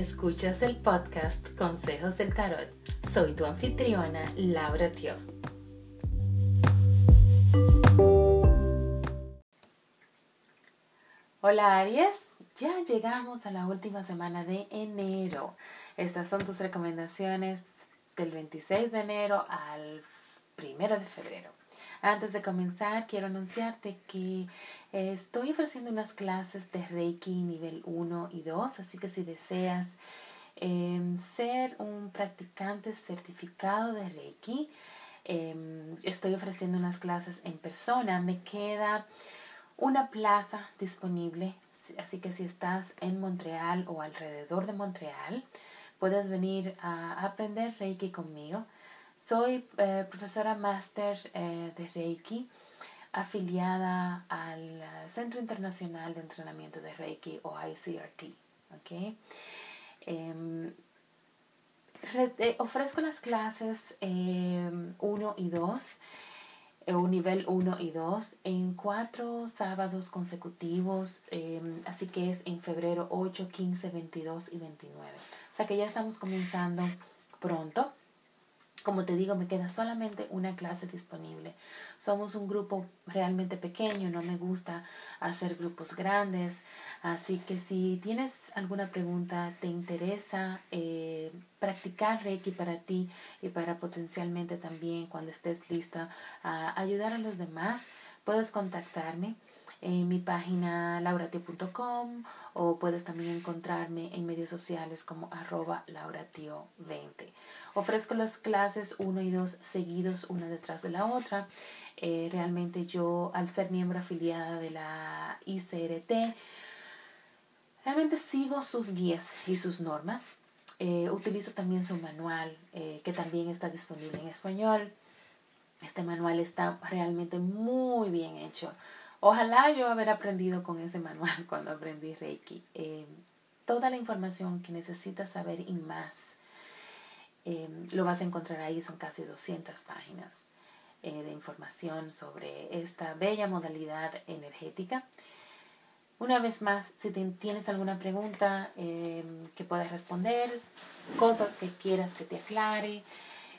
Escuchas el podcast Consejos del Tarot. Soy tu anfitriona, Laura Tio. Hola Aries, ya llegamos a la última semana de enero. Estas son tus recomendaciones del 26 de enero al 1 de febrero. Antes de comenzar, quiero anunciarte que eh, estoy ofreciendo unas clases de Reiki nivel 1 y 2, así que si deseas em, ser un practicante certificado de Reiki, em, estoy ofreciendo unas clases en persona. Me queda una plaza disponible, así que si estás en Montreal o alrededor de Montreal, puedes venir a aprender Reiki conmigo. Soy eh, profesora máster eh, de Reiki, afiliada al Centro Internacional de Entrenamiento de Reiki o ICRT. ¿okay? Em, eh, ofrezco las clases 1 em, y 2 o nivel 1 y 2 en cuatro sábados consecutivos, em, así que es en febrero 8, 15, 22 y 29. O sea que ya estamos comenzando pronto. Como te digo, me queda solamente una clase disponible. Somos un grupo realmente pequeño, no me gusta hacer grupos grandes, así que si tienes alguna pregunta, te interesa eh, practicar Reiki para ti y para potencialmente también cuando estés lista a ayudar a los demás, puedes contactarme en mi página lauratio.com o puedes también encontrarme en medios sociales como arroba lauratio20. Ofrezco las clases 1 y 2 seguidos una detrás de la otra. Eh, realmente yo, al ser miembro afiliada de la ICRT, realmente sigo sus guías y sus normas. Eh, utilizo también su manual, eh, que también está disponible en español. Este manual está realmente muy bien hecho. Ojalá yo haber aprendido con ese manual cuando aprendí Reiki. toda la información que necesitas saber y más Em, lo vas a encontrar ahí, son casi 200 páginas eh, de información sobre esta bella modalidad energética. Una vez más, si tienes alguna pregunta que puedas responder, cosas que quieras que te aclare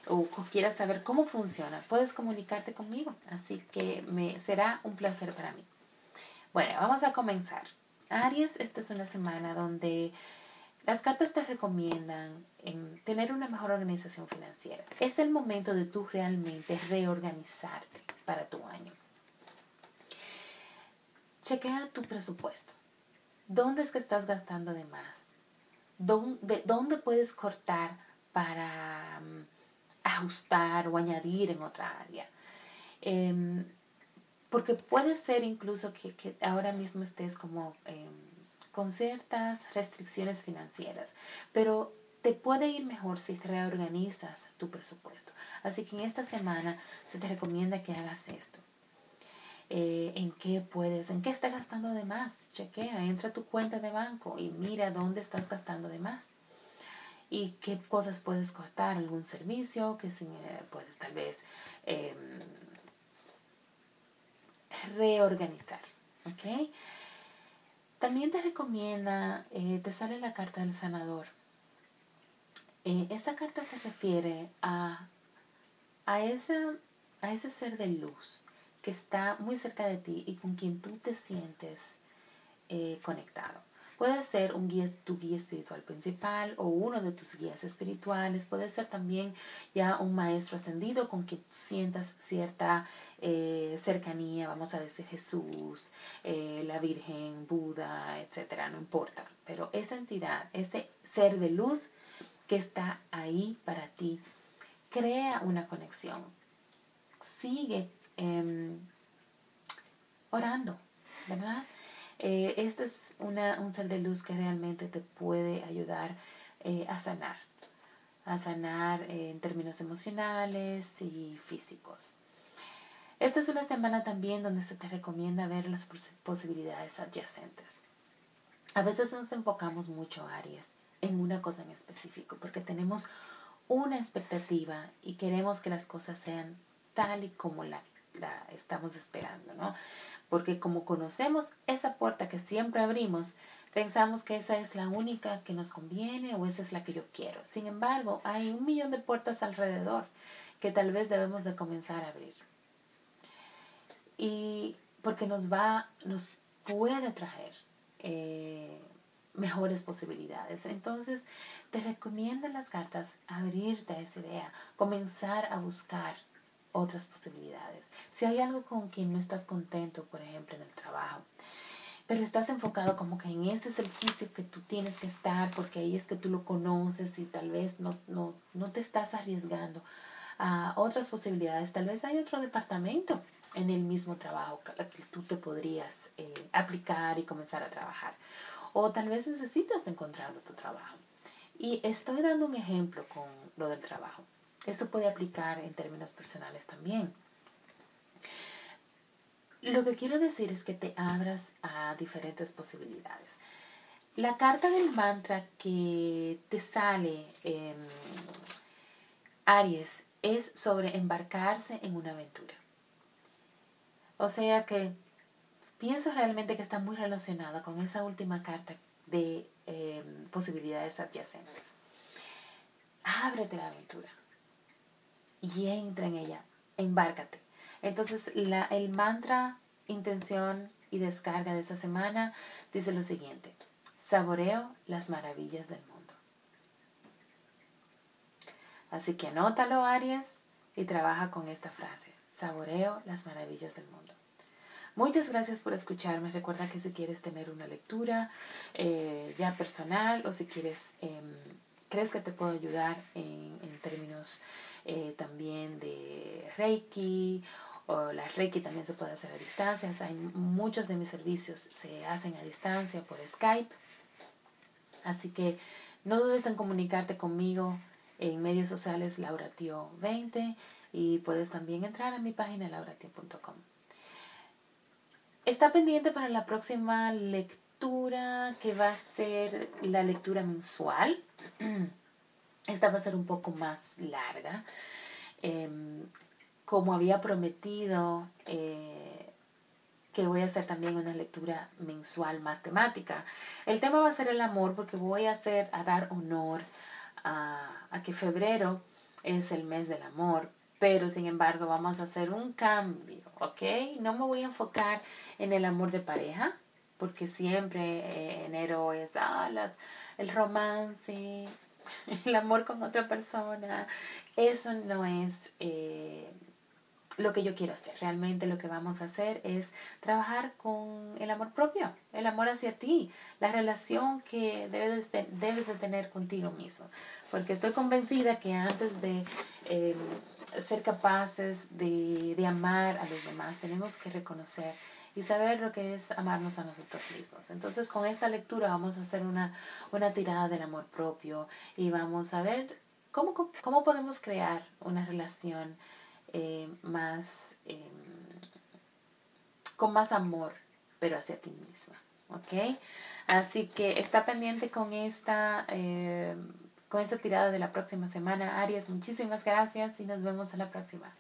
o quieras saber cómo funciona, puedes comunicarte conmigo. Así que me será un placer para mí. Bueno, vamos a comenzar. Aries, esta es una semana donde las cartas te recomiendan em, tener una mejor organización financiera. Es el momento de tú realmente reorganizarte para tu año. Chequea tu presupuesto. ¿Dónde es que estás gastando de más? ¿Dónde, puedes cortar para mm, ajustar o añadir en otra área? Em, porque puede ser incluso que, ahora mismo estés como... Em, con ciertas restricciones financieras, pero te puede ir mejor si reorganizas tu presupuesto. Así que en esta semana se te recomienda que hagas esto. Eh, en qué puedes, en qué estás gastando de más. Chequea, entra a tu cuenta de banco y mira dónde estás gastando de más. Y qué cosas puedes cortar, algún servicio que si, eh, puedes tal vez em, reorganizar. También te recomienda, eh, te sale la carta del sanador. Eh, esa carta se refiere a, a, ese, a ese ser de luz que está muy cerca de ti y con quien tú te sientes eh, conectado. Puede ser un guía, tu guía espiritual principal o uno de tus guías espirituales. Puede ser también ya un maestro ascendido con quien sientas cierta eh, cercanía, vamos a decir Jesús, eh, la Virgen, Buda, etcétera, no importa. Pero esa entidad, ese ser de luz que está ahí para ti, crea una conexión. Sigue em, orando, ¿verdad? Eh, este es una, un ser de luz que realmente te puede ayudar eh, a sanar, a sanar en términos emocionales y físicos. Esta es una semana también donde se te recomienda ver las posibilidades adyacentes. A veces nos enfocamos mucho, Aries, en una cosa en específico, porque tenemos una expectativa y queremos que las cosas sean tal y como la, la estamos esperando, ¿no? porque como conocemos esa puerta que siempre abrimos, Pensamos que esa es la única que nos conviene o esa es la que yo quiero. Sin embargo, hay un millón de puertas alrededor que tal vez debemos de comenzar a abrir. Y porque nos va, nos puede traer eh, mejores posibilidades. Entonces, te recomiendo las cartas abrirte a esa idea, comenzar a buscar otras posibilidades. Si hay algo con quien no estás contento, por ejemplo, en el trabajo, pero estás enfocado como que en ese es el sitio que tú tienes que estar porque ahí es que tú lo conoces y tal vez no, no, no te estás arriesgando a otras posibilidades. Tal vez hay otro departamento en el mismo trabajo que tú te podrías eh, aplicar y comenzar a trabajar. O tal vez necesitas encontrar otro trabajo. Y estoy dando un ejemplo con lo del trabajo. Eso puede aplicar en términos personales también. Lo que quiero decir es que te abras a diferentes posibilidades. La carta del mantra que te sale, eh, Aries, es sobre embarcarse en una aventura. O sea que pienso realmente que está muy relacionada con esa última carta de em, posibilidades adyacentes. Ábrete la aventura y entra en ella, embárcate. Entonces, la, el mantra, intención y descarga de esa semana dice lo siguiente, saboreo las maravillas del mundo. Así que anótalo, Aries, y trabaja con esta frase, saboreo las maravillas del mundo. Muchas gracias por escucharme. Recuerda que si quieres tener una lectura eh, ya personal o si quieres, em, crees que te puedo ayudar en, en términos eh, también de Reiki o la Reiki también se puede hacer a distancia. Hay muchos de mis servicios se hacen a distancia por Skype. Así que no dudes en comunicarte conmigo en medios sociales lauratio20 y puedes también entrar a mi página lauratio.com. Está pendiente para la próxima lectura que va a ser la lectura mensual. Esta va a ser un poco más larga. Em, como había prometido eh, que voy a hacer también una lectura mensual más temática. El tema va a ser el amor porque voy a hacer, a dar honor a, a que febrero es el mes del amor, pero sin embargo vamos a hacer un cambio, ¿ok? No me voy a enfocar en el amor de pareja, porque siempre eh, enero es ah, el romance, el amor con otra persona. Eso no es eh, lo que yo quiero hacer. Realmente lo que vamos a hacer es trabajar con el amor propio, el amor hacia ti, la relación que debes de, debes de tener contigo mismo. Porque estoy convencida que antes de... Eh, ser capaces de, de amar a los demás, tenemos que reconocer y saber lo que es amarnos a nosotros mismos. Entonces con esta lectura vamos a hacer una, una tirada del amor propio y vamos a ver cómo, cómo podemos crear una relación eh, más, eh, con más amor, pero hacia ti misma. ¿Ok? Así que está pendiente con esta... Eh, con esta tirada de la próxima semana. Arias, muchísimas gracias y nos vemos en la próxima.